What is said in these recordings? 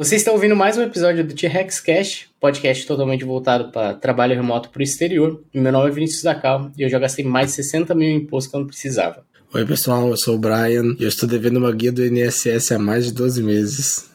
Você está ouvindo mais um episódio do T-Rex Cash, podcast totalmente voltado para trabalho remoto para o exterior. Meu nome é Vinícius Zacal e eu já gastei mais de 60 mil em imposto que eu não precisava. Oi pessoal, eu sou o Brian e eu estou devendo uma guia do INSS há mais de 12 meses.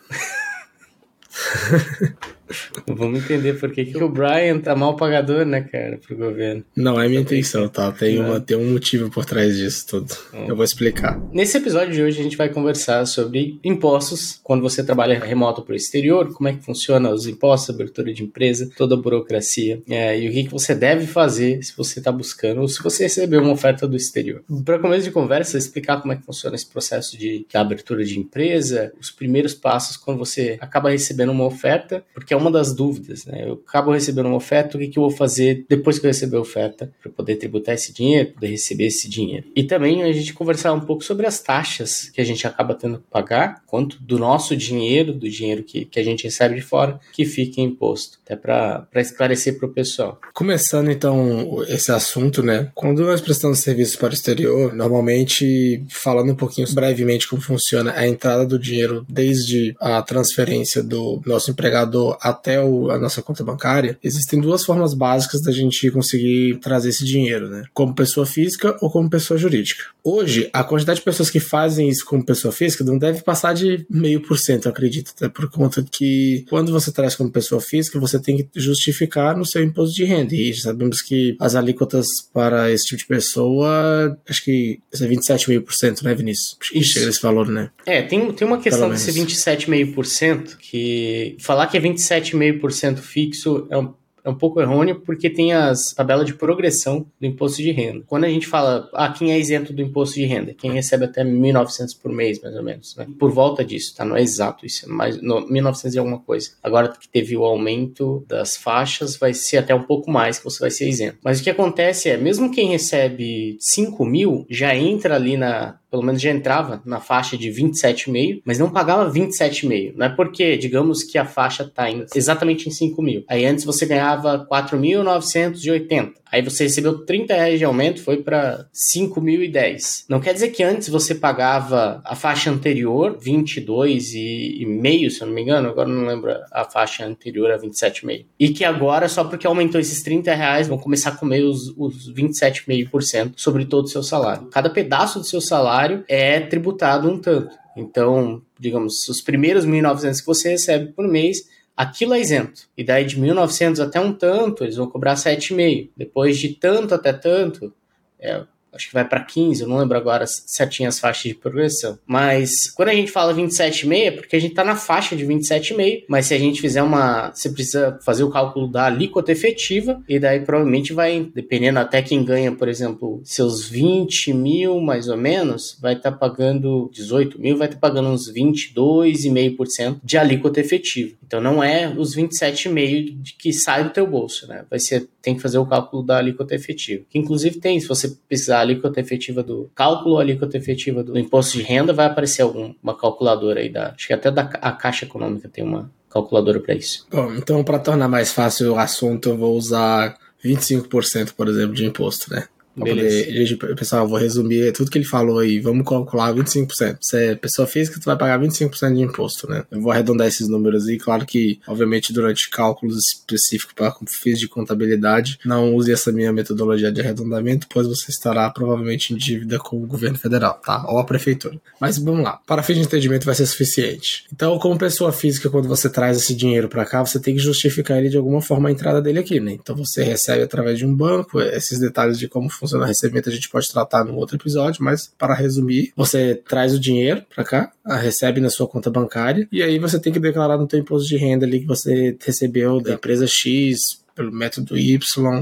Vamos entender por que, que o Brian tá mal pagador, né, cara, pro governo. Não é minha intenção, tá? Tem, uma, tem um motivo por trás disso tudo. Hum. Eu vou explicar. Nesse episódio de hoje a gente vai conversar sobre impostos, quando você trabalha remoto pro exterior, como é que funciona os impostos, abertura de empresa, toda a burocracia, é, e o que, que você deve fazer se você tá buscando ou se você recebeu uma oferta do exterior. Para começo de conversa, explicar como é que funciona esse processo de, de abertura de empresa, os primeiros passos quando você acaba recebendo uma oferta, porque é uma das dúvidas, né? Eu acabo recebendo uma oferta, o que, que eu vou fazer depois que eu receber a oferta para poder tributar esse dinheiro, poder receber esse dinheiro. E também a gente conversar um pouco sobre as taxas que a gente acaba tendo que pagar, quanto do nosso dinheiro, do dinheiro que, que a gente recebe de fora, que fica imposto. Até para esclarecer para o pessoal. Começando então esse assunto, né? Quando nós prestamos serviços para o exterior, normalmente, falando um pouquinho brevemente como funciona a entrada do dinheiro desde a transferência do nosso empregador até o, a nossa conta bancária, existem duas formas básicas da gente conseguir trazer esse dinheiro, né? Como pessoa física ou como pessoa jurídica. Hoje, a quantidade de pessoas que fazem isso como pessoa física não deve passar de meio por cento, acredito, até por conta que quando você traz como pessoa física, você tem que justificar no seu imposto de renda. E sabemos que as alíquotas para esse tipo de pessoa, acho que é 27,5%, né, Vinícius? Acho que isso. chega nesse valor, né? É, tem, tem uma questão desse 27,5% que falar que é 27,5% fixo é um é um pouco errôneo porque tem as tabelas de progressão do imposto de renda. Quando a gente fala, ah, quem é isento do imposto de renda? Quem recebe até 1.900 por mês, mais ou menos, né? Por volta disso, tá? Não é exato isso, é mais, no, 1.900 e alguma coisa. Agora que teve o aumento das faixas, vai ser até um pouco mais que você vai ser isento. Mas o que acontece é, mesmo quem recebe 5 mil, já entra ali na, pelo menos já entrava na faixa de 27,5, mas não pagava 27,5. Não é porque, digamos que a faixa está exatamente em 5 mil. Aí antes você ganhava 4.980. Aí você recebeu 30 reais de aumento, foi para 5.010. Não quer dizer que antes você pagava a faixa anterior, 22,5, se eu não me engano, agora não lembro a faixa anterior a 27,5. E que agora, só porque aumentou esses 30 reais, vão começar a comer os, os 27,5% sobre todo o seu salário. Cada pedaço do seu salário é tributado um tanto. Então, digamos, os primeiros 1.900 que você recebe por mês aquilo é isento. E daí de 1900 até um tanto, eles vão cobrar 7,5. Depois de tanto até tanto, é, acho que vai para 15, eu não lembro agora certinho as faixas de progressão. Mas quando a gente fala 27,5 é porque a gente está na faixa de 27,5, mas se a gente fizer uma, você precisa fazer o cálculo da alíquota efetiva e daí provavelmente vai, dependendo até quem ganha, por exemplo, seus 20 mil mais ou menos, vai estar tá pagando 18 mil, vai estar tá pagando uns 22,5% de alíquota efetiva. Então não é os 27,5 que sai do teu bolso, né? Vai ser tem que fazer o cálculo da alíquota efetiva. Que inclusive tem, se você precisar alíquota efetiva do cálculo, alíquota efetiva do imposto de renda, vai aparecer alguma calculadora aí da, acho que até da a Caixa Econômica tem uma calculadora para isso. Bom, então para tornar mais fácil o assunto, eu vou usar 25%, por exemplo, de imposto, né? Pra poder, gente, pessoal, vou resumir tudo que ele falou aí. Vamos calcular 25%. Se é pessoa física, tu vai pagar 25% de imposto, né? Eu vou arredondar esses números aí. Claro que, obviamente, durante cálculos específicos para fins de contabilidade, não use essa minha metodologia de arredondamento, pois você estará provavelmente em dívida com o governo federal, tá? Ou a prefeitura. Mas vamos lá. Para fins de entendimento vai ser suficiente. Então, como pessoa física, quando você traz esse dinheiro para cá, você tem que justificar ele de alguma forma a entrada dele aqui, né? Então, você recebe através de um banco, esses detalhes de como funciona funciona recebimento a gente pode tratar no outro episódio, mas para resumir, você traz o dinheiro para cá, recebe na sua conta bancária e aí você tem que declarar no teu imposto de renda ali que você recebeu da empresa X pelo método Y,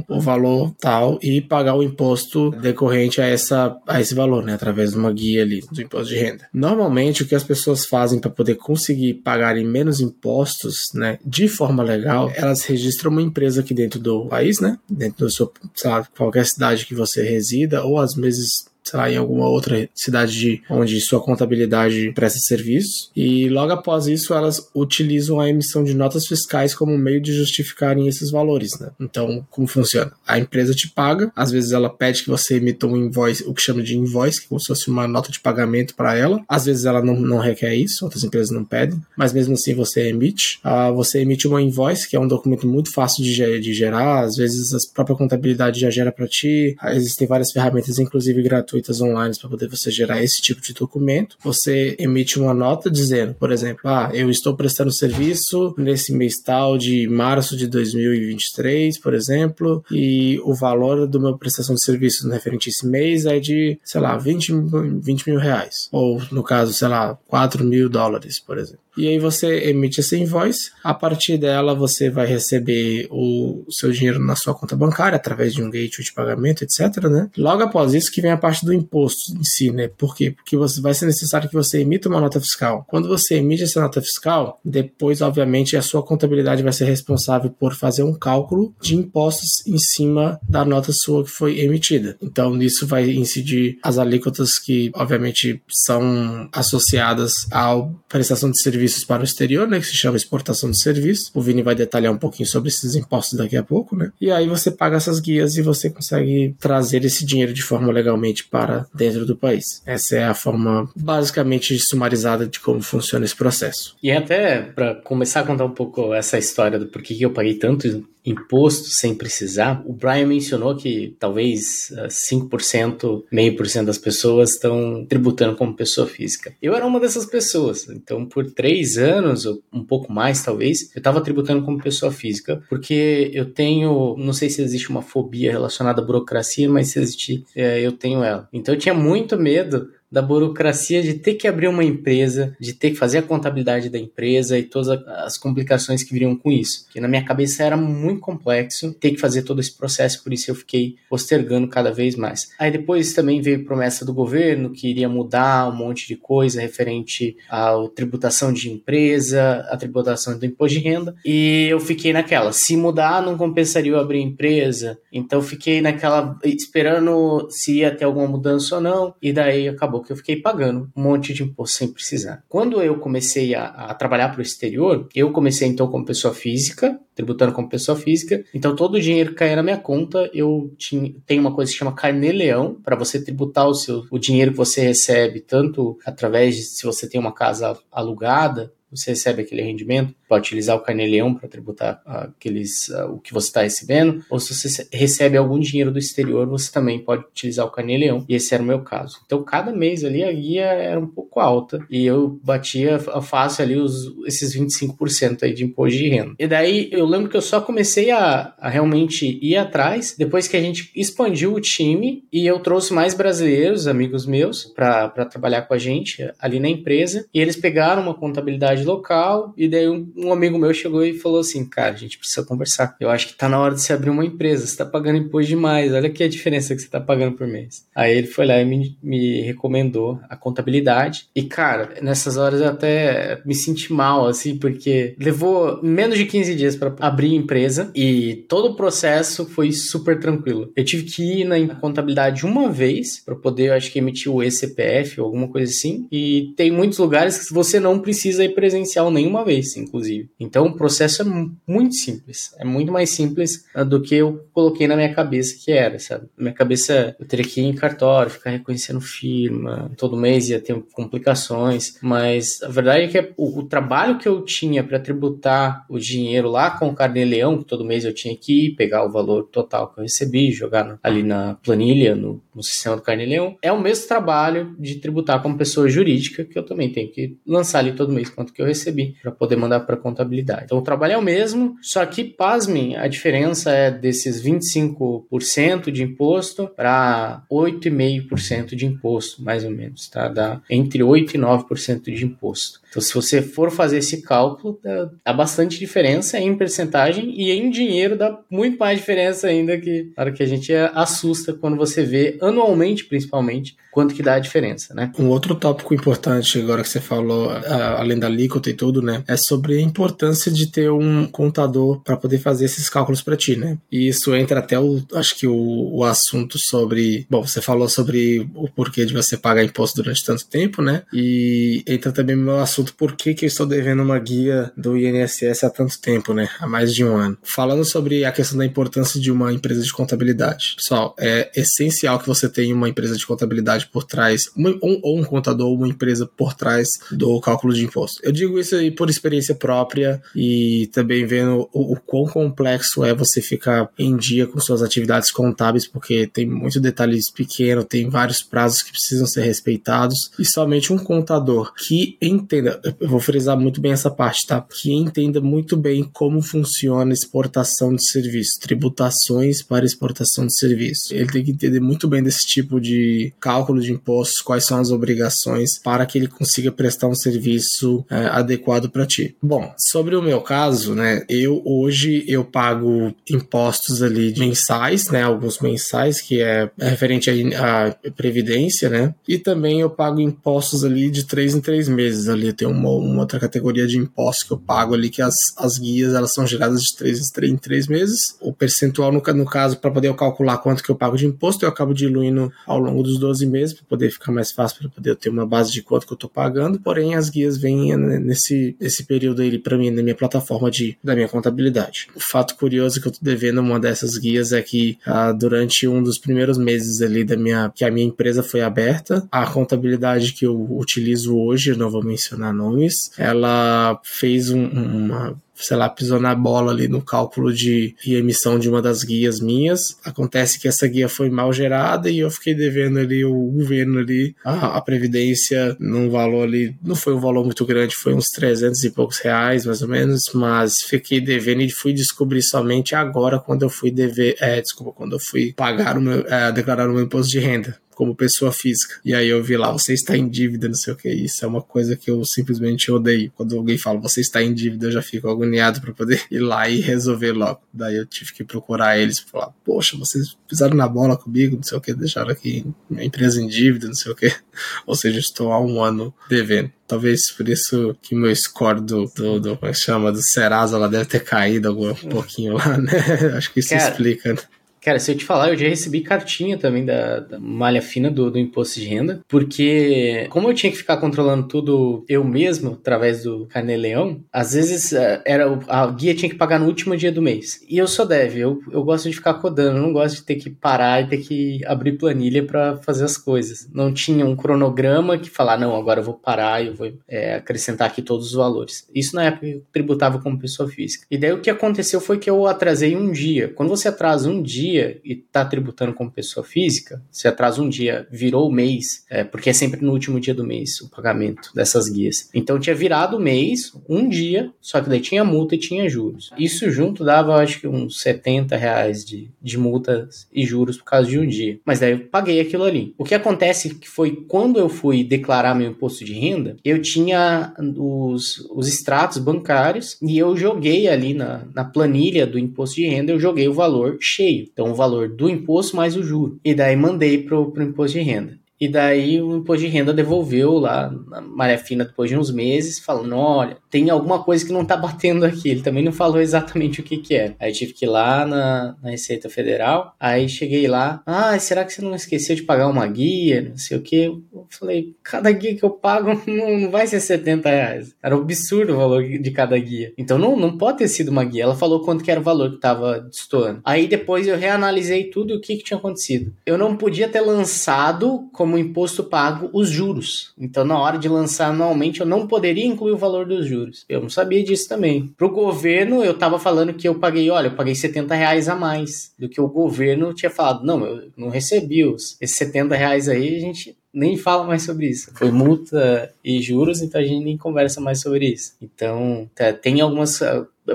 o valor tal, e pagar o imposto decorrente a, essa, a esse valor, né? Através de uma guia ali do imposto de renda. Normalmente, o que as pessoas fazem para poder conseguir pagarem menos impostos, né? De forma legal, elas registram uma empresa aqui dentro do país, né? Dentro da sua, sei lá, qualquer cidade que você resida, ou às vezes sei lá, em alguma outra cidade de, onde sua contabilidade presta serviço. E logo após isso, elas utilizam a emissão de notas fiscais como meio de justificarem esses valores, né? Então, como funciona? A empresa te paga, às vezes ela pede que você emita um invoice, o que chama de invoice, que é como se fosse uma nota de pagamento para ela. Às vezes ela não, não requer isso, outras empresas não pedem, mas mesmo assim você emite. Uh, você emite uma invoice, que é um documento muito fácil de, de gerar, às vezes a própria contabilidade já gera para ti. Existem várias ferramentas, inclusive gratuitas online, para poder você gerar esse tipo de documento. Você emite uma nota dizendo, por exemplo, ah, eu estou prestando serviço nesse mês tal de março de 2023, por exemplo, e o valor do meu prestação de serviço referente a esse mês é de, sei lá, 20, 20 mil reais. Ou, no caso, sei lá, 4 mil dólares, por exemplo. E aí você emite essa invoice, a partir dela você vai receber o seu dinheiro na sua conta bancária através de um gateway de pagamento, etc, né? Logo após isso que vem a parte do imposto em si, né? Por quê? Porque você vai ser necessário que você emita uma nota fiscal. Quando você emite essa nota fiscal, depois, obviamente, a sua contabilidade vai ser responsável por fazer um cálculo de impostos em cima da nota sua que foi emitida. Então, nisso vai incidir as alíquotas que, obviamente, são associadas à prestação de serviço serviços para o exterior, né, que se chama exportação de serviços. O Vini vai detalhar um pouquinho sobre esses impostos daqui a pouco, né? E aí você paga essas guias e você consegue trazer esse dinheiro de forma legalmente para dentro do país. Essa é a forma basicamente sumarizada de como funciona esse processo. E até para começar a contar um pouco essa história do porquê que eu paguei tanto imposto sem precisar, o Brian mencionou que talvez 5%, meio por cento das pessoas estão tributando como pessoa física. Eu era uma dessas pessoas, então por três anos, ou um pouco mais talvez, eu estava tributando como pessoa física, porque eu tenho, não sei se existe uma fobia relacionada à burocracia, mas se existe, é, eu tenho ela. Então eu tinha muito medo da burocracia de ter que abrir uma empresa, de ter que fazer a contabilidade da empresa e todas as complicações que viriam com isso. Que na minha cabeça era muito complexo ter que fazer todo esse processo, por isso eu fiquei postergando cada vez mais. Aí depois também veio promessa do governo que iria mudar um monte de coisa referente à tributação de empresa, a tributação do imposto de renda, e eu fiquei naquela, se mudar não compensaria eu abrir empresa, então fiquei naquela esperando se ia ter alguma mudança ou não, e daí acabou que eu fiquei pagando um monte de imposto sem precisar. Quando eu comecei a, a trabalhar para o exterior, eu comecei então como pessoa física, tributando como pessoa física, então todo o dinheiro que caía na minha conta, eu tinha, tem uma coisa que chama carnê-leão, para você tributar o, seu, o dinheiro que você recebe, tanto através de se você tem uma casa alugada, você recebe aquele rendimento, pode utilizar o carnê-leão para tributar aqueles, uh, o que você está recebendo, ou se você recebe algum dinheiro do exterior, você também pode utilizar o carnê-leão, e esse era o meu caso. Então, cada mês ali a guia era um pouco alta, e eu batia fácil ali os, esses 25% aí de imposto de renda. E daí, eu lembro que eu só comecei a, a realmente ir atrás, depois que a gente expandiu o time, e eu trouxe mais brasileiros, amigos meus, para trabalhar com a gente ali na empresa, e eles pegaram uma contabilidade local, e daí um, um, amigo meu chegou e falou assim: Cara, a gente precisa conversar. Eu acho que tá na hora de se abrir uma empresa. Você tá pagando imposto demais. Olha aqui a diferença que você tá pagando por mês. Aí ele foi lá e me, me recomendou a contabilidade. E, cara, nessas horas eu até me senti mal, assim, porque levou menos de 15 dias para abrir a empresa e todo o processo foi super tranquilo. Eu tive que ir na contabilidade uma vez para poder, acho que emitir o ECPF ou alguma coisa assim. E tem muitos lugares que você não precisa ir presencial nenhuma vez, inclusive. Então o processo é muito simples. É muito mais simples ah, do que eu coloquei na minha cabeça que era, sabe? Minha cabeça eu teria que ir em cartório, ficar reconhecendo firma, todo mês ia ter complicações, mas a verdade é que o, o trabalho que eu tinha para tributar o dinheiro lá com o Carnê-Leão, que todo mês eu tinha que ir, pegar o valor total que eu recebi, jogar ali na planilha, no, no sistema do Carnê-Leão, é o mesmo trabalho de tributar como pessoa jurídica que eu também tenho que lançar ali todo mês quanto que eu recebi para poder mandar para contabilidade. Então o trabalho é o mesmo, só que pasmem, a diferença é desses 25% de imposto para 8,5% de imposto, mais ou menos, tá? Dá entre 8 e 9% de imposto. Então, se você for fazer esse cálculo, dá, bastante diferença em percentagem e em dinheiro dá muito mais diferença ainda que, para que a gente assusta quando você vê anualmente, principalmente, quanto que dá a diferença, né? Um outro tópico importante agora que você falou, além da alíquota e tudo, né? É sobre a importância de ter um contador para poder fazer esses cálculos para ti, né? E isso entra até o, acho que o, o assunto sobre, bom, você falou sobre o porquê de você pagar imposto durante tanto tempo, né? E entra também meu assunto por que que eu estou devendo uma guia do INSS há tanto tempo, né? Há mais de um ano. Falando sobre a questão da importância de uma empresa de contabilidade. Pessoal, é essencial que você tenha uma empresa de contabilidade por trás, ou um contador uma empresa por trás do cálculo de imposto. Eu digo isso aí por experiência própria e também vendo o, o quão complexo é você ficar em dia com suas atividades contábeis, porque tem muitos detalhes pequenos, tem vários prazos que precisam ser respeitados e somente um contador que entenda, eu vou frisar muito bem essa parte, tá? Que entenda muito bem como funciona exportação de serviço, tributações para exportação de serviço. Ele tem que entender muito bem desse tipo de cálculo de impostos, quais são as obrigações para que ele consiga prestar um serviço é, adequado para ti. Bom, sobre o meu caso, né, eu hoje eu pago impostos ali mensais, né, alguns mensais que é, é referente à previdência, né, e também eu pago impostos ali de três em três meses ali tem uma, uma outra categoria de impostos que eu pago ali que as, as guias elas são geradas de três em três meses. O percentual no, no caso para poder eu calcular quanto que eu pago de imposto eu acabo diluindo ao longo dos 12 meses para poder ficar mais fácil para poder ter uma base de quanto que eu estou pagando. Porém as guias vêm nesse, nesse período aí para mim na minha plataforma de da minha contabilidade. O fato curioso que eu estou devendo uma dessas guias é que ah, durante um dos primeiros meses ali da minha que a minha empresa foi aberta, a contabilidade que eu utilizo hoje, não vou mencionar nomes, ela fez um, uma sei lá, pisou na bola ali no cálculo de emissão de uma das guias minhas. Acontece que essa guia foi mal gerada e eu fiquei devendo ali o governo ali a, a previdência num valor ali, não foi um valor muito grande, foi uns 300 e poucos reais mais ou menos, mas fiquei devendo e fui descobrir somente agora quando eu fui dever, é, desculpa, quando eu fui pagar o meu, é, declarar o meu imposto de renda como pessoa física. E aí eu vi lá, você está em dívida, não sei o que. Isso é uma coisa que eu simplesmente odeio. Quando alguém fala, você está em dívida, eu já fico agoniado para poder ir lá e resolver logo. Daí eu tive que procurar eles e falar, poxa, vocês pisaram na bola comigo, não sei o que, deixaram aqui minha empresa em dívida, não sei o que. Ou seja, estou há um ano devendo. Talvez por isso que meu score do, do, do como é que chama, do Serasa, ela deve ter caído algum, um pouquinho lá, né? Acho que isso Cara, explica, né? Cara, se eu te falar, eu já recebi cartinha também da, da malha fina do, do, imposto de renda, porque como eu tinha que ficar controlando tudo eu mesmo, através do Carnê-Leão, às vezes eh, era a guia tinha que pagar no último dia do mês. E eu sou dev, eu, eu gosto de ficar codando, não gosto de ter que parar e ter que abrir planilha para fazer as coisas. Não tinha um cronograma que falar, não, agora eu vou parar e eu vou é, acrescentar aqui todos os valores. Isso na época eu tributava como pessoa física. E daí o que aconteceu foi que eu atrasei um dia. Quando você atrasa um dia, dia e está tributando como pessoa física, se atrasa um dia, virou o mês, é, porque é sempre no último dia do mês o pagamento dessas guias. Então tinha virado o mês, um dia, só que daí tinha multa e tinha juros. Isso junto dava, acho que uns 70 reais de, de multas e juros por causa de um dia. Mas daí eu paguei aquilo ali. O que acontece que foi quando eu fui declarar meu imposto de renda, eu tinha os, os extratos bancários e eu joguei ali na, na planilha do imposto de renda, eu joguei o valor cheio. Então, o valor do imposto mais o juro. E daí mandei pro, pro imposto de renda. E daí o imposto de renda devolveu lá na maré fina depois de uns meses, falando: olha, tem alguma coisa que não tá batendo aqui. Ele também não falou exatamente o que que é. Aí tive que ir lá na, na Receita Federal. Aí cheguei lá: ah, será que você não esqueceu de pagar uma guia? Não sei o que. Eu falei: cada guia que eu pago não, não vai ser 70 reais. Era um absurdo o valor de cada guia. Então não, não pode ter sido uma guia. Ela falou quanto que era o valor que tava destoando. Aí depois eu reanalisei tudo o que, que tinha acontecido. Eu não podia ter lançado como como imposto pago os juros. Então, na hora de lançar anualmente, eu não poderia incluir o valor dos juros. Eu não sabia disso também. Para o governo, eu estava falando que eu paguei, olha, eu paguei 70 reais a mais do que o governo tinha falado. Não, eu não recebi os, esses 70 reais aí, a gente nem fala mais sobre isso. Foi multa e juros, então a gente nem conversa mais sobre isso. Então, tá, tem algumas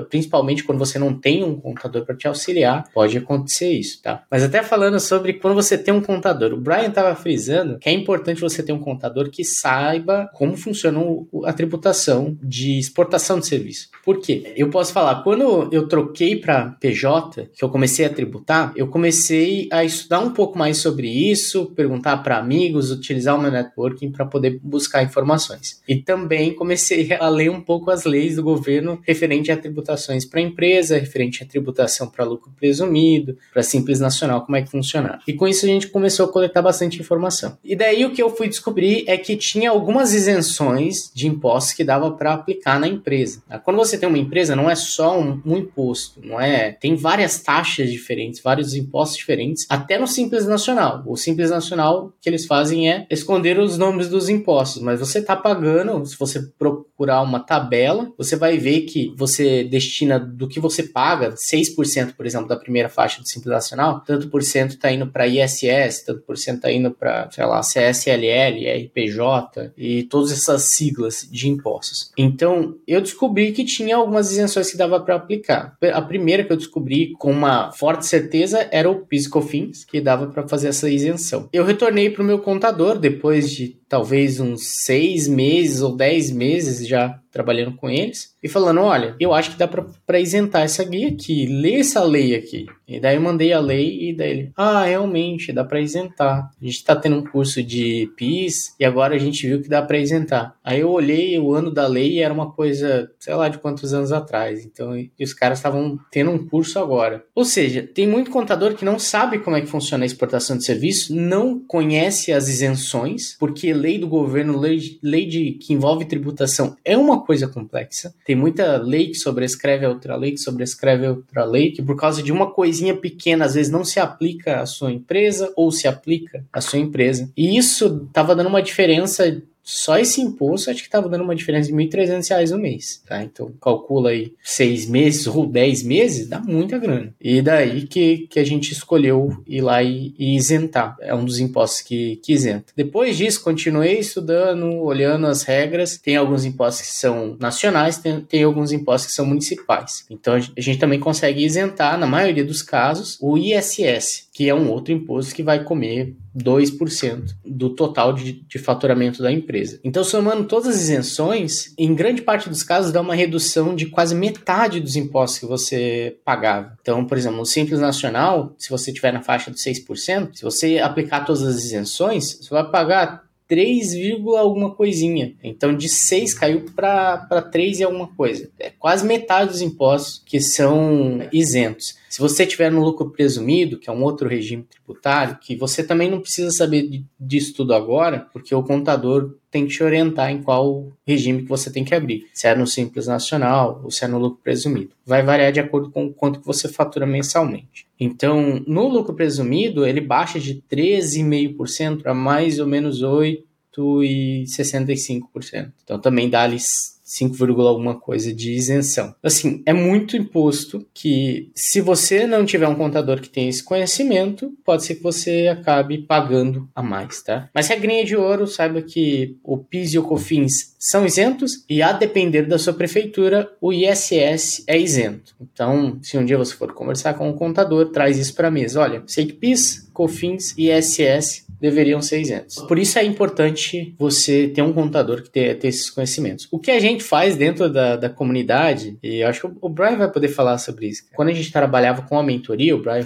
principalmente quando você não tem um contador para te auxiliar, pode acontecer isso, tá? Mas até falando sobre quando você tem um contador, o Brian estava frisando que é importante você ter um contador que saiba como funciona a tributação de exportação de serviço. Por quê? Eu posso falar, quando eu troquei para PJ, que eu comecei a tributar, eu comecei a estudar um pouco mais sobre isso, perguntar para amigos, utilizar o meu networking para poder buscar informações. E também comecei a ler um pouco as leis do governo referente a tributações para empresa, referente a tributação para lucro presumido, para simples nacional, como é que funciona. E com isso a gente começou a coletar bastante informação. E daí o que eu fui descobrir é que tinha algumas isenções de impostos que dava para aplicar na empresa. Quando você tem uma empresa, não é só um, um imposto, não é? Tem várias taxas diferentes, vários impostos diferentes, até no Simples Nacional. O Simples Nacional que eles fazem é esconder os nomes dos impostos, mas você está pagando, se você procurar uma tabela, você vai ver que você destina do que você paga, 6%, por exemplo, da primeira faixa do Simples Nacional, tanto por cento está indo para ISS, tanto por cento está indo para, sei lá, CSLL, RPJ e todas essas siglas de impostos. Então, eu descobri que tinha algumas isenções que dava para aplicar. A primeira que eu descobri com uma forte certeza era o PIS COFINS, que dava para fazer essa isenção. Eu retornei para o meu contador depois de talvez uns seis meses ou dez meses já trabalhando com eles e falando: olha, eu acho que dá para isentar essa guia aqui, lê essa lei aqui. E daí eu mandei a lei e daí ele: ah, realmente, dá para isentar. A gente está tendo um curso de PIS e agora a gente viu que dá para isentar. Aí eu olhei o ano da lei e era uma coisa, sei lá de quantos anos atrás. Então, e os caras estavam tendo um curso agora. Ou seja, tem muito contador que não sabe como é que funciona a exportação de serviço, não conhece as isenções, porque lei do governo, lei, lei de, que envolve tributação é uma coisa complexa. Tem muita lei que sobrescreve a outra lei, que sobrescreve a outra lei, que por causa de uma coisinha pequena, às vezes não se aplica à sua empresa ou se aplica à sua empresa. E isso estava dando uma diferença só esse imposto acho que estava dando uma diferença de R$ 1.300 no mês, tá? Então calcula aí seis meses ou dez meses, dá muita grana. E daí que, que a gente escolheu ir lá e, e isentar. É um dos impostos que, que isenta. Depois disso, continuei estudando, olhando as regras. Tem alguns impostos que são nacionais, tem, tem alguns impostos que são municipais. Então a gente também consegue isentar, na maioria dos casos, o ISS, que é um outro imposto que vai comer 2% do total de, de, faturamento da empresa. Então, somando todas as isenções, em grande parte dos casos dá uma redução de quase metade dos impostos que você pagava. Então, por exemplo, no Simples Nacional, se você tiver na faixa de 6%, se você aplicar todas as isenções, você vai pagar 3, alguma coisinha. Então de 6 caiu para 3 e alguma coisa. É quase metade dos impostos que são isentos. Se você tiver no lucro presumido, que é um outro regime tributário, que você também não precisa saber disso tudo agora, porque o contador tem que te orientar em qual regime que você tem que abrir. Se é no Simples Nacional ou se é no lucro presumido. Vai variar de acordo com o quanto que você fatura mensalmente. Então, no lucro presumido, ele baixa de 13,5% para mais ou menos 8,65%. Então, também dá ali 5, alguma coisa de isenção. Assim, é muito imposto que se você não tiver um contador que tenha esse conhecimento, pode ser que você acabe pagando a mais, tá? Mas regrinha de ouro, saiba que o PIS e o COFINS são isentos e a depender da sua prefeitura, o ISS é isento. Então, se um dia você for conversar com um contador, traz isso para a mesa. Olha, sei que PIS, COFINS e ISS deveriam ser isentos. Por isso é importante você ter um contador que tenha, esses conhecimentos. O que a gente faz dentro da, da comunidade, e acho que o Brian vai poder falar sobre isso. Quando a gente trabalhava com a mentoria, o Brian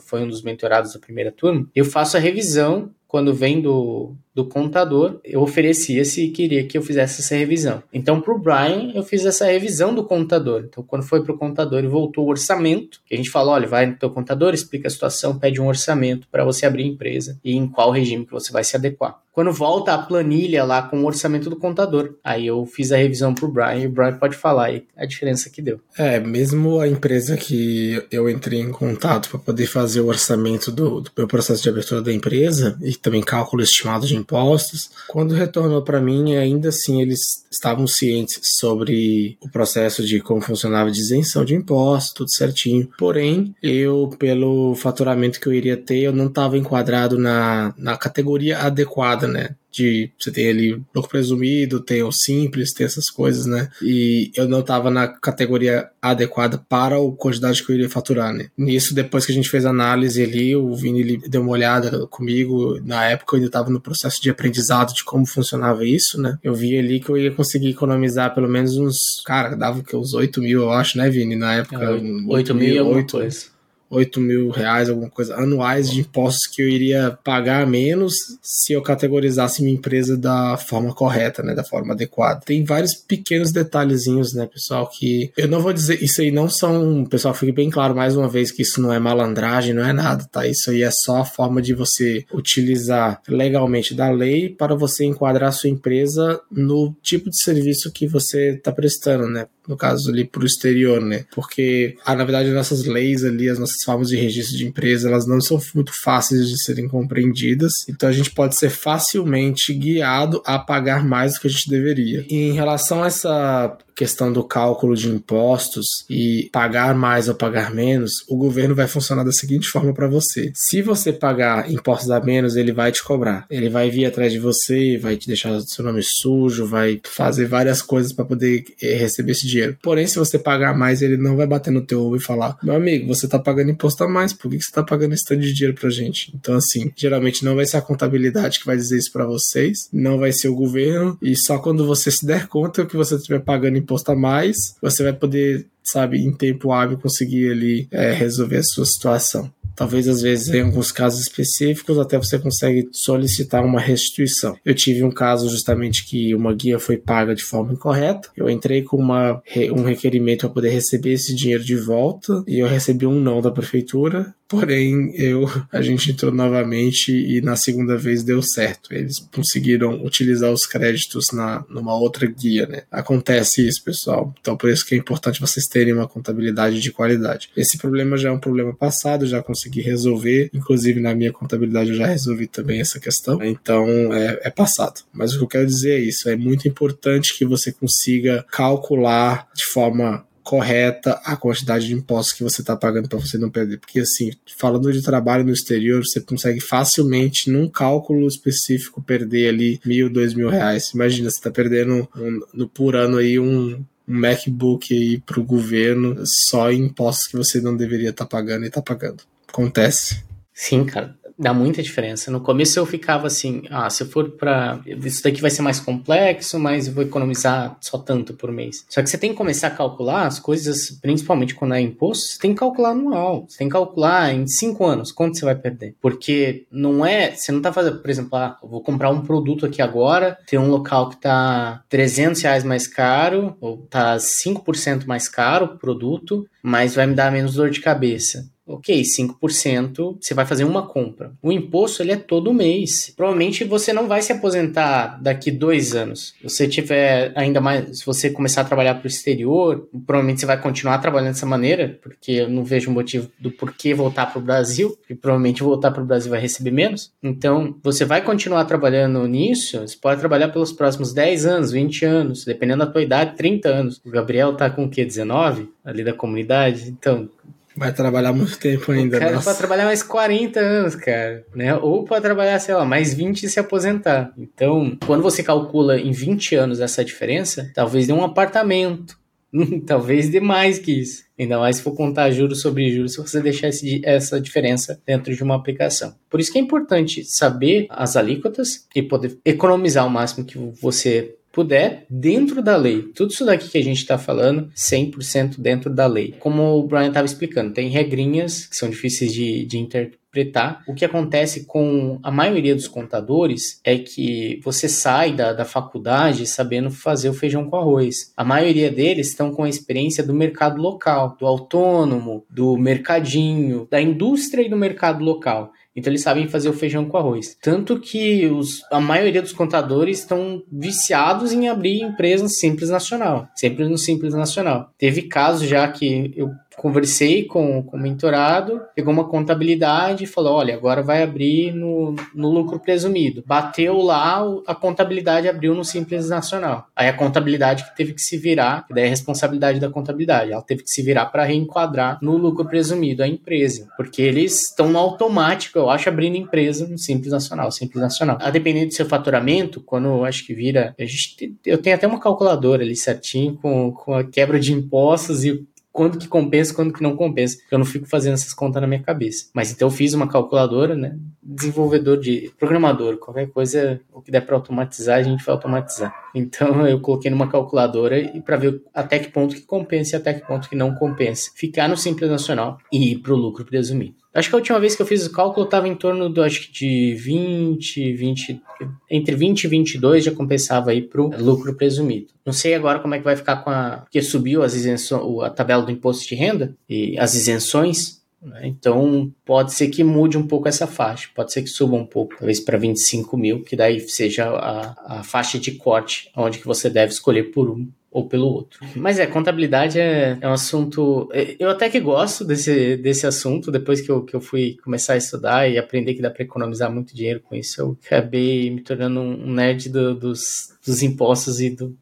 foi um dos mentorados da primeira turma, eu faço a revisão quando vem do, do contador, eu oferecia se queria que eu fizesse essa revisão. Então, para o Brian, eu fiz essa revisão do contador. Então, quando foi para o contador e voltou o orçamento, que a gente falou, olha, vai no teu contador, explica a situação, pede um orçamento para você abrir a empresa e em qual regime que você vai se adequar. Quando volta a planilha lá com o orçamento do contador, aí eu fiz a revisão para o Brian e o Brian pode falar aí a diferença que deu. É, mesmo a empresa que eu entrei em contato para poder fazer o orçamento do, do meu processo de abertura da empresa e também cálculo estimado de impostos. Quando retornou para mim, ainda assim eles estavam cientes sobre o processo de como funcionava a isenção de impostos, tudo certinho. Porém, eu, pelo faturamento que eu iria ter, eu não estava enquadrado na, na categoria adequada, né? De você tem ali lucro presumido, tem o simples, tem essas coisas, né? E eu não estava na categoria adequada para a quantidade que eu iria faturar, né? Nisso, depois que a gente fez a análise ali, o Vini ele deu uma olhada comigo. Na época eu ainda estava no processo de aprendizado de como funcionava isso, né? Eu vi ali que eu ia conseguir economizar pelo menos uns. Cara, dava que uns 8 mil, eu acho, né, Vini? Na época. É, 8, 8 mil e alguma coisa. 8 mil reais, alguma coisa, anuais de impostos que eu iria pagar menos se eu categorizasse minha empresa da forma correta, né, da forma adequada. Tem vários pequenos detalhezinhos, né, pessoal, que eu não vou dizer, isso aí não são, pessoal, fique bem claro mais uma vez que isso não é malandragem, não é nada, tá? Isso aí é só a forma de você utilizar legalmente da lei para você enquadrar a sua empresa no tipo de serviço que você está prestando, né? No caso ali para o exterior, né? Porque, ah, na verdade, as nossas leis ali, as nossas formas de registro de empresa, elas não são muito fáceis de serem compreendidas. Então a gente pode ser facilmente guiado a pagar mais do que a gente deveria. E em relação a essa questão do cálculo de impostos e pagar mais ou pagar menos, o governo vai funcionar da seguinte forma para você. Se você pagar impostos a menos, ele vai te cobrar. Ele vai vir atrás de você, vai te deixar seu nome sujo, vai fazer várias coisas para poder eh, receber esse dinheiro. Porém, se você pagar mais, ele não vai bater no teu ovo e falar: "Meu amigo, você tá pagando imposto a mais, por que você tá pagando esse tanto de dinheiro pra gente?". Então, assim, geralmente não vai ser a contabilidade que vai dizer isso para vocês, não vai ser o governo, e só quando você se der conta que você estiver pagando imposto mais, você vai poder, sabe, em tempo hábil conseguir ali é, resolver a sua situação. Talvez às vezes em alguns casos específicos até você consegue solicitar uma restituição. Eu tive um caso justamente que uma guia foi paga de forma incorreta. Eu entrei com uma, um requerimento para poder receber esse dinheiro de volta e eu recebi um não da prefeitura. Porém, eu a gente entrou novamente e na segunda vez deu certo. Eles conseguiram utilizar os créditos na numa outra guia, né? Acontece isso, pessoal. Então por isso que é importante vocês terem uma contabilidade de qualidade. Esse problema já é um problema passado, já consegui resolver. Inclusive, na minha contabilidade, eu já resolvi também essa questão. Então, é, é passado. Mas o que eu quero dizer é isso: é muito importante que você consiga calcular de forma correta a quantidade de impostos que você está pagando para você não perder. Porque, assim, falando de trabalho no exterior, você consegue facilmente, num cálculo específico, perder ali mil, dois mil reais. Imagina, você está perdendo um, no, por ano aí um, um MacBook aí para o governo só em impostos que você não deveria estar tá pagando e está pagando. Acontece. Sim, cara dá muita diferença. No começo eu ficava assim, ah, se eu for para isso daqui vai ser mais complexo, mas eu vou economizar só tanto por mês. Só que você tem que começar a calcular as coisas, principalmente quando é imposto, você tem que calcular anual. Você tem que calcular em cinco anos quanto você vai perder. Porque não é, você não tá fazendo, por exemplo, ah, eu vou comprar um produto aqui agora, tem um local que tá 300 reais mais caro, ou tá 5% mais caro o produto, mas vai me dar menos dor de cabeça. Ok, 5%, você vai fazer uma compra. O imposto ele é todo mês. Provavelmente você não vai se aposentar daqui dois anos. Se você tiver ainda mais, se você começar a trabalhar para o exterior, provavelmente você vai continuar trabalhando dessa maneira, porque eu não vejo motivo do porquê voltar para o Brasil, e provavelmente voltar para o Brasil vai receber menos. Então, você vai continuar trabalhando nisso, você pode trabalhar pelos próximos 10 anos, 20 anos, dependendo da tua idade, 30 anos. O Gabriel tá com o quê? 19? Ali da comunidade? Então, Vai trabalhar muito tempo ainda, né? pode trabalhar mais 40 anos, cara, né? Ou pode trabalhar, sei lá, mais 20 e se aposentar. Então, quando você calcula em 20 anos essa diferença, talvez dê um apartamento. talvez dê mais que isso. Ainda mais se for contar juros sobre juros, se você deixar esse, essa diferença dentro de uma aplicação. Por isso que é importante saber as alíquotas e poder economizar o máximo que você puder, dentro da lei. Tudo isso daqui que a gente está falando, 100% dentro da lei. Como o Brian estava explicando, tem regrinhas que são difíceis de, de interpretar. O que acontece com a maioria dos contadores é que você sai da, da faculdade sabendo fazer o feijão com arroz. A maioria deles estão com a experiência do mercado local, do autônomo, do mercadinho, da indústria e do mercado local. Então eles sabem fazer o feijão com arroz. Tanto que os, a maioria dos contadores estão viciados em abrir empresas simples nacional. Sempre no simples nacional. Teve casos já que eu conversei com, com o mentorado, pegou uma contabilidade e falou: olha, agora vai abrir no, no lucro presumido. Bateu lá, a contabilidade abriu no Simples Nacional. Aí a contabilidade que teve que se virar, que daí é a responsabilidade da contabilidade, ela teve que se virar para reenquadrar no lucro presumido a empresa, porque eles estão no automático, eu acho, abrindo empresa no Simples Nacional, Simples Nacional. A depender do seu faturamento, quando eu acho que vira, a gente, eu tenho até uma calculadora ali certinho com, com a quebra de impostos e quando que compensa, quando que não compensa. Eu não fico fazendo essas contas na minha cabeça. Mas então eu fiz uma calculadora, né? Desenvolvedor de programador, qualquer coisa, o que der para automatizar, a gente vai automatizar. Então eu coloquei numa calculadora e para ver até que ponto que compensa e até que ponto que não compensa. Ficar no Simples Nacional e ir pro lucro presumido. Acho que a última vez que eu fiz o cálculo estava em torno do, acho que de 20, 20, entre 20 e 22 já compensava aí pro lucro presumido. Não sei agora como é que vai ficar com a, porque subiu as isenções, a tabela do imposto de renda e as isenções, né? então pode ser que mude um pouco essa faixa, pode ser que suba um pouco, talvez para 25 mil, que daí seja a, a faixa de corte, onde que você deve escolher por um ou pelo outro. Mas é, contabilidade é, é um assunto. É, eu até que gosto desse, desse assunto, depois que eu, que eu fui começar a estudar e aprender que dá para economizar muito dinheiro com isso, eu acabei me tornando um nerd do, dos, dos impostos e do,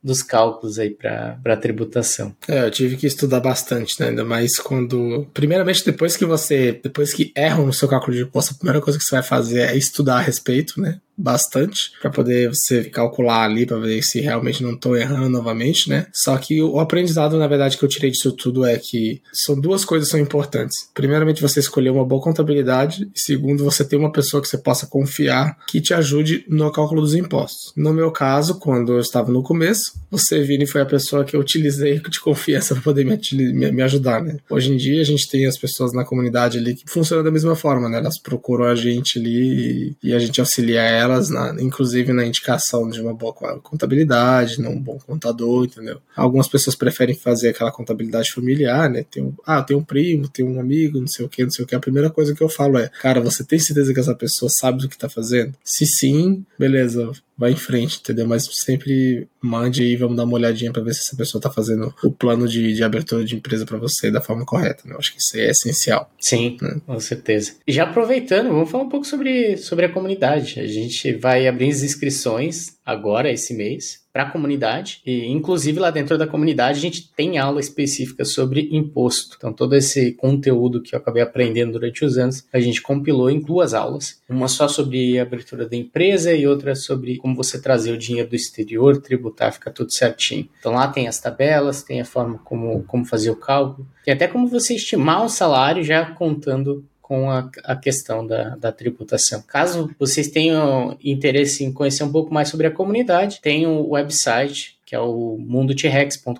dos cálculos aí para tributação. É, eu tive que estudar bastante, né? Ainda mais quando. Primeiramente, depois que você. Depois que erram no seu cálculo de imposto, a primeira coisa que você vai fazer é estudar a respeito, né? Bastante para poder você calcular ali para ver se realmente não estou errando novamente, né? Só que o aprendizado, na verdade, que eu tirei disso tudo é que são duas coisas são importantes. Primeiramente, você escolher uma boa contabilidade e segundo, você ter uma pessoa que você possa confiar que te ajude no cálculo dos impostos. No meu caso, quando eu estava no começo, você Vini foi a pessoa que eu utilizei de confiança para poder me, me, ajudar, né? Hoje em dia a gente tem as pessoas na comunidade ali que funcionam da mesma forma, né? Elas procuram a gente ali e, e a gente auxilia elas elas, na, inclusive na indicação de uma boa contabilidade, um bom contador, entendeu? Algumas pessoas preferem fazer aquela contabilidade familiar, né? Tem um, ah, tem um primo, tem um amigo, não sei o que, não sei o que. A primeira coisa que eu falo é, cara, você tem certeza que essa pessoa sabe do que tá fazendo? Se sim, beleza, vai em frente, entendeu? Mas sempre mande aí, vamos dar uma olhadinha para ver se essa pessoa tá fazendo o plano de, de abertura de empresa para você da forma correta, né? Eu acho que isso é essencial. Sim, né? com certeza. E já aproveitando, vamos falar um pouco sobre, sobre a comunidade. A gente vai abrir as inscrições agora, esse mês para a comunidade e inclusive lá dentro da comunidade a gente tem aula específica sobre imposto. Então todo esse conteúdo que eu acabei aprendendo durante os anos, a gente compilou em duas aulas, uma só sobre a abertura da empresa e outra sobre como você trazer o dinheiro do exterior, tributar, fica tudo certinho. Então lá tem as tabelas, tem a forma como como fazer o cálculo, tem até como você estimar o salário já contando com a, a questão da, da tributação. Caso vocês tenham interesse em conhecer um pouco mais sobre a comunidade, tem o website que é o mundotirrex.com.br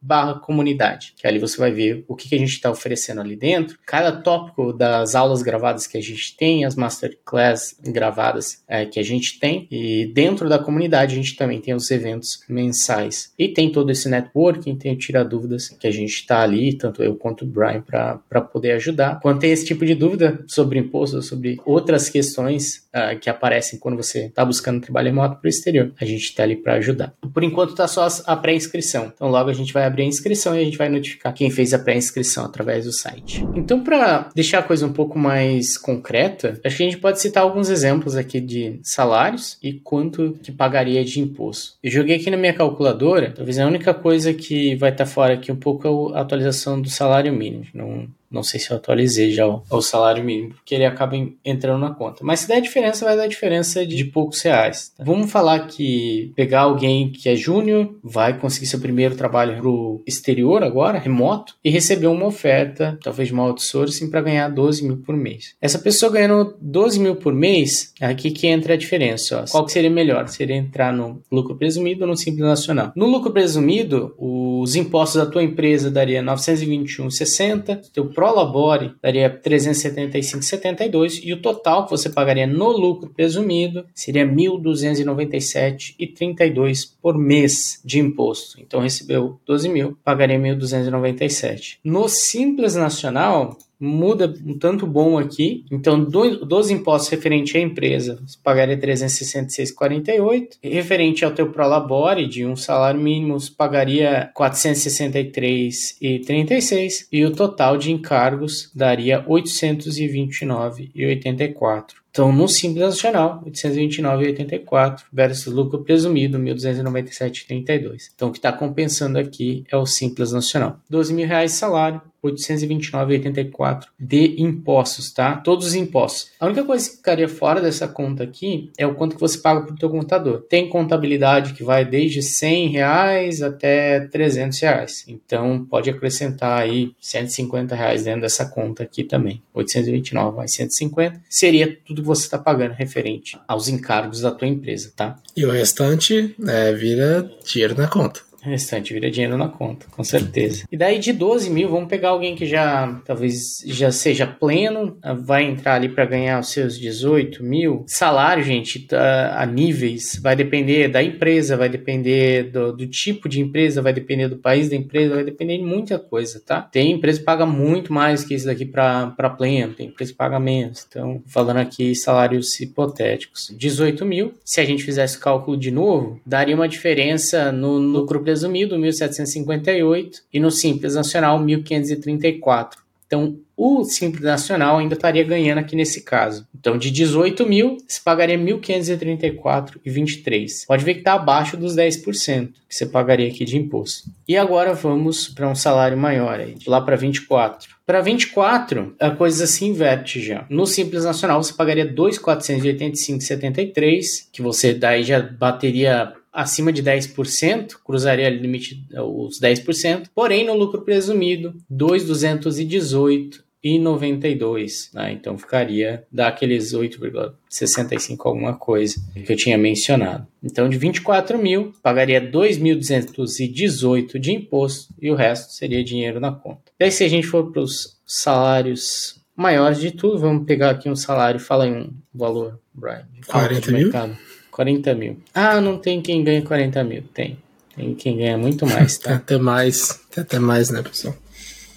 barra comunidade, que ali você vai ver o que, que a gente está oferecendo ali dentro, cada tópico das aulas gravadas que a gente tem, as masterclass gravadas é, que a gente tem, e dentro da comunidade a gente também tem os eventos mensais. E tem todo esse networking, tem o Tira Dúvidas, que a gente está ali, tanto eu quanto o Brian, para poder ajudar. Quando tem esse tipo de dúvida sobre imposto, sobre outras questões uh, que aparecem quando você está buscando trabalho remoto para o exterior, a gente está ali para ajudar. Por enquanto está só a pré-inscrição. Então logo a gente vai abrir a inscrição e a gente vai notificar quem fez a pré-inscrição através do site. Então para deixar a coisa um pouco mais concreta, acho que a gente pode citar alguns exemplos aqui de salários e quanto que pagaria de imposto. Eu joguei aqui na minha calculadora, talvez a única coisa que vai estar tá fora aqui um pouco é a atualização do salário mínimo. Não, não sei se eu atualizei já o, o, salário mínimo, porque ele acaba entrando na conta. Mas se der diferença, vai dar diferença de poucos reais. Tá? Vamos falar que pegar alguém que é júnior, vai conseguir seu primeiro trabalho pro exterior agora, remoto, e receber uma oferta, talvez de uma outsourcing, para ganhar 12 mil por mês. Essa pessoa ganhando 12 mil por mês, é aqui que entra a diferença. Ó. Qual que seria melhor? Seria entrar no lucro presumido ou no simples nacional? No lucro presumido, os impostos da tua empresa daria 921,60, teu Prolabore daria 375,72 e o total que você pagaria no lucro presumido seria 1.297,32 por mês de imposto. Então recebeu 12 mil, pagaria 1.297. No Simples Nacional, muda um tanto bom aqui. Então, do, dos impostos referente à empresa, você pagaria 366,48. Referente ao teu prolabore de um salário mínimo, você pagaria 463,36. E o total de encargos daria 829,84. Então, no Simples Nacional, 829,84 versus lucro presumido, 1.297,32. Então, o que está compensando aqui é o Simples Nacional. 12 mil reais salário, 829,84 de impostos, tá? Todos os impostos. A única coisa que ficaria fora dessa conta aqui é o quanto que você paga para o teu contador. Tem contabilidade que vai desde 100 reais até 300 reais. Então, pode acrescentar aí 150 reais dentro dessa conta aqui também. 829 mais 150 seria tudo que você está pagando referente aos encargos da tua empresa, tá? E o restante é, vira dinheiro na conta. Restante vira dinheiro na conta, com certeza. E daí de 12 mil, vamos pegar alguém que já talvez já seja pleno, vai entrar ali para ganhar os seus 18 mil. Salário, gente, tá, a níveis, vai depender da empresa, vai depender do, do tipo de empresa, vai depender do país da empresa, vai depender de muita coisa, tá? Tem empresa que paga muito mais que isso daqui para pleno, tem empresa que paga menos. Então, falando aqui salários hipotéticos. 18 mil, se a gente fizesse cálculo de novo, daria uma diferença no lucro presumido, 1758, e no Simples Nacional, 1534. Então, o Simples Nacional ainda estaria ganhando aqui nesse caso. Então, de 18 mil, você pagaria 1.534,23. Pode ver que está abaixo dos 10% que você pagaria aqui de imposto. E agora vamos para um salário maior, aí, lá para 24. Para 24, a coisa se inverte já. No Simples Nacional, você pagaria 2.485,73, que você daí já bateria acima de 10%, cruzaria limite os 10%, porém no lucro presumido 2,218 e 92, né? Então ficaria daqueles 8,65 alguma coisa que eu tinha mencionado. Então de 24 mil pagaria 2.218 de imposto e o resto seria dinheiro na conta. Daí se a gente for para os salários maiores de tudo, vamos pegar aqui um salário, fala em um valor, Brian. 40 mil? Mercado. 40 mil. Ah, não tem quem ganha 40 mil. Tem. Tem quem ganha muito mais, tá? até mais. Tem até mais, né, pessoal?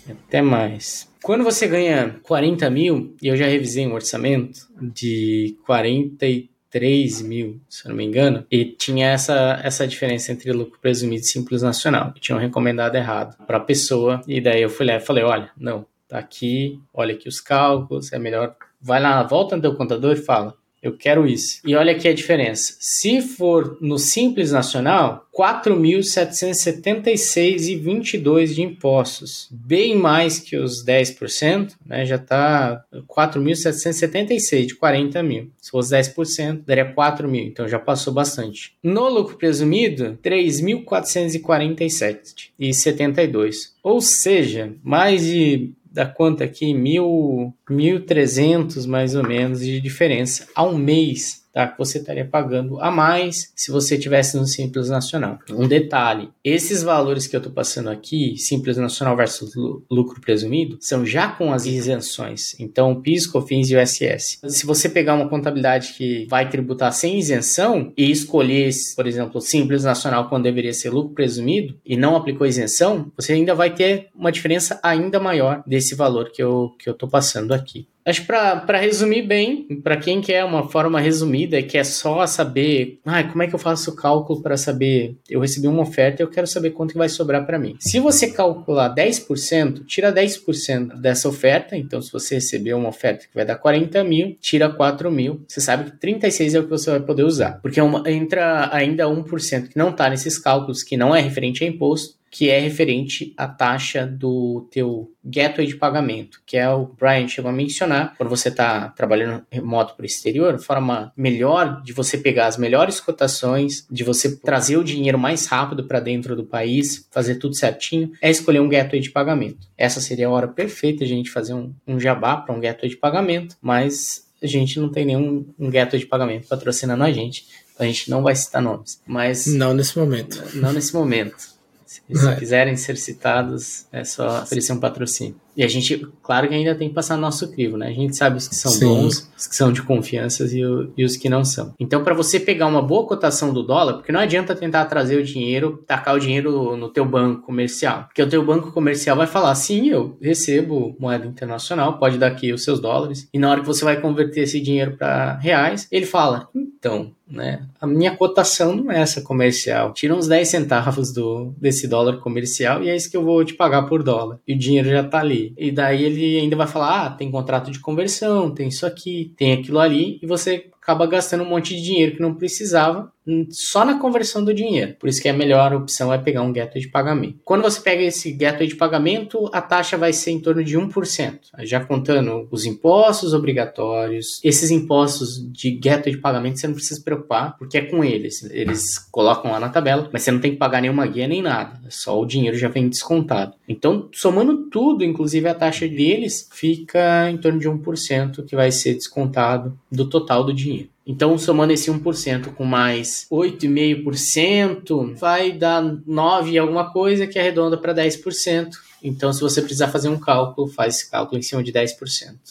Até mais. Quando você ganha 40 mil, e eu já revisei um orçamento de 43 mil, se eu não me engano, e tinha essa, essa diferença entre lucro presumido e simples nacional. Tinham recomendado errado para a pessoa, e daí eu fui lá e falei: olha, não, tá aqui, olha aqui os cálculos, é melhor. Vai lá, volta no teu contador e fala: eu quero isso. E olha aqui a diferença. Se for no Simples Nacional, 4.776,22 de impostos. Bem mais que os 10%, né? Já está 4.776 de 40 mil. Se fosse 10%, daria 4 mil. Então já passou bastante. No lucro presumido, 3.447 e 72. Ou seja, mais de dá quanto aqui? Mil, 1.300 mais ou menos de diferença ao mês tá? Que você estaria pagando a mais se você tivesse no Simples Nacional. Um detalhe: esses valores que eu estou passando aqui, Simples Nacional versus lucro presumido, são já com as isenções. Então, PIS, COFINS e USS. Se você pegar uma contabilidade que vai tributar sem isenção e escolher, por exemplo, Simples Nacional quando deveria ser lucro presumido e não aplicou isenção, você ainda vai ter uma diferença ainda maior desse valor que eu que eu estou passando aqui. Acho para resumir bem, para quem quer uma forma resumida e quer só saber, ah, como é que eu faço o cálculo para saber, eu recebi uma oferta e eu quero saber quanto que vai sobrar para mim. Se você calcular 10%, tira 10% dessa oferta, então se você receber uma oferta que vai dar 40 mil, tira 4 mil, você sabe que 36 é o que você vai poder usar, porque é uma, entra ainda 1% que não está nesses cálculos, que não é referente a imposto, que é referente à taxa do teu gateway de pagamento, que é o Brian chegou a mencionar, quando você está trabalhando remoto para o exterior, forma melhor de você pegar as melhores cotações, de você trazer o dinheiro mais rápido para dentro do país, fazer tudo certinho, é escolher um gateway de pagamento. Essa seria a hora perfeita de a gente fazer um, um jabá para um gateway de pagamento, mas a gente não tem nenhum um gateway de pagamento patrocinando a gente, então a gente não vai citar nomes. Mas não nesse momento. Não nesse momento. Se, se quiserem ser citados, é só oferecer um patrocínio. E a gente, claro que ainda tem que passar nosso crivo, né? A gente sabe os que são Sim. bons, os que são de confiança e, o, e os que não são. Então, para você pegar uma boa cotação do dólar, porque não adianta tentar trazer o dinheiro, tacar o dinheiro no teu banco comercial. Porque o teu banco comercial vai falar, sim, eu recebo moeda internacional, pode dar aqui os seus dólares. E na hora que você vai converter esse dinheiro para reais, ele fala, então, né? A minha cotação não é essa comercial. Tira uns 10 centavos do, desse dólar comercial e é isso que eu vou te pagar por dólar. E o dinheiro já tá ali. E daí ele ainda vai falar: ah, tem contrato de conversão, tem isso aqui, tem aquilo ali, e você acaba gastando um monte de dinheiro que não precisava só na conversão do dinheiro. Por isso que a melhor opção é pegar um gateway de pagamento. Quando você pega esse gateway de pagamento, a taxa vai ser em torno de 1%. Já contando os impostos obrigatórios, esses impostos de gateway de pagamento você não precisa se preocupar, porque é com eles. Eles colocam lá na tabela, mas você não tem que pagar nenhuma guia nem nada. É só o dinheiro já vem descontado. Então, somando tudo, inclusive a taxa deles, fica em torno de 1% que vai ser descontado do total do dinheiro. Então, somando esse 1% com mais 8,5%, vai dar 9 alguma coisa que arredonda para 10%. Então, se você precisar fazer um cálculo, faz esse cálculo em cima de 10%,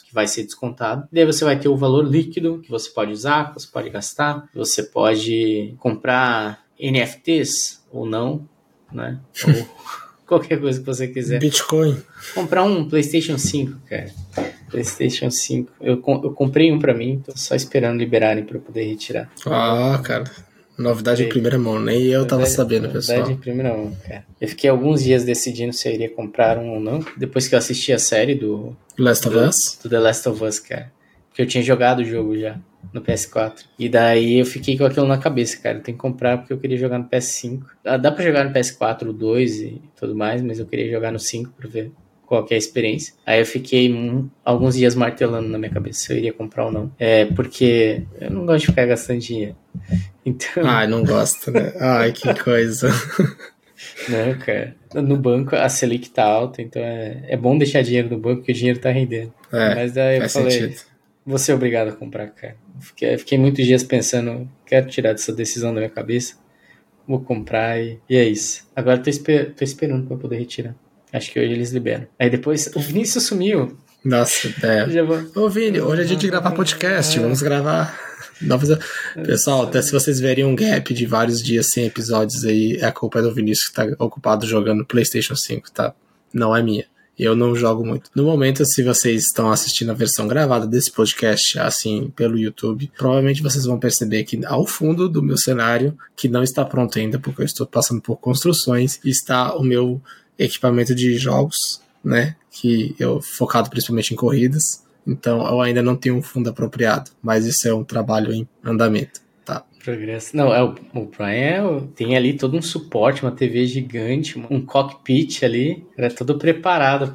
que vai ser descontado. Daí você vai ter o valor líquido que você pode usar, que você pode gastar. Você pode comprar NFTs ou não, né? Ou qualquer coisa que você quiser. Bitcoin. Comprar um PlayStation 5, cara. PlayStation 5. Eu, eu comprei um para mim, tô só esperando liberarem para poder retirar. Ah, cara. Novidade em primeira mão, nem eu tava sabendo, novidade pessoal. Novidade em primeira mão, cara. Eu fiquei alguns dias decidindo se eu iria comprar um ou não, depois que eu assisti a série do... Last of Us? Do The Last of Us, cara. Porque eu tinha jogado o jogo já no PS4. E daí eu fiquei com aquilo na cabeça, cara. Tem que comprar porque eu queria jogar no PS5. Dá pra jogar no PS4 o 2 e tudo mais, mas eu queria jogar no 5 pra ver qual é a experiência. Aí eu fiquei um, alguns dias martelando na minha cabeça se eu iria comprar ou não. É, porque eu não gosto de ficar gastando dinheiro. Então... Ai, não gosto, né? Ai, que coisa. Não, cara. No banco a Selic tá alta, então é, é bom deixar dinheiro no banco porque o dinheiro tá rendendo. É, Mas daí eu falei, sentido. Vou ser obrigado a comprar, cara. Fiquei, fiquei muitos dias pensando, quero tirar dessa decisão da minha cabeça. Vou comprar e, e é isso. Agora tô, esper tô esperando pra poder retirar. Acho que hoje eles liberam. Aí depois o Vinícius sumiu. Nossa, é. Vou... Ô, Vini, hoje é dia de gravar podcast. É. Vamos gravar. Novos... Pessoal, até se vocês verem um gap de vários dias sem episódios aí, é a culpa é do Vinícius que tá ocupado jogando PlayStation 5, tá? Não é minha. Eu não jogo muito. No momento, se vocês estão assistindo a versão gravada desse podcast, assim, pelo YouTube, provavelmente vocês vão perceber que ao fundo do meu cenário, que não está pronto ainda, porque eu estou passando por construções, está o meu equipamento de jogos, né? Que eu focado principalmente em corridas. Então eu ainda não tenho um fundo apropriado, mas isso é um trabalho em andamento. Progresso. Não, é o, o Brian é, tem ali todo um suporte, uma TV gigante, um cockpit ali, é todo preparado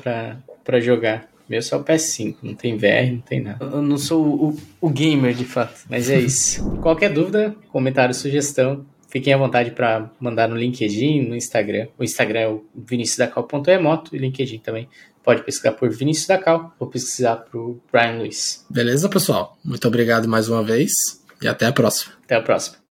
para jogar. Meu só o PS5, não tem VR, não tem nada. Eu não sou o, o gamer de fato, mas é isso. Qualquer dúvida, comentário, sugestão, Fiquem à vontade para mandar no LinkedIn, no Instagram. O Instagram é o viniciusdacal.emoto e LinkedIn também. Pode pesquisar por Vinícius da Cal ou pesquisar por Brian Luiz. Beleza, pessoal? Muito obrigado mais uma vez e até a próxima. Até a próxima.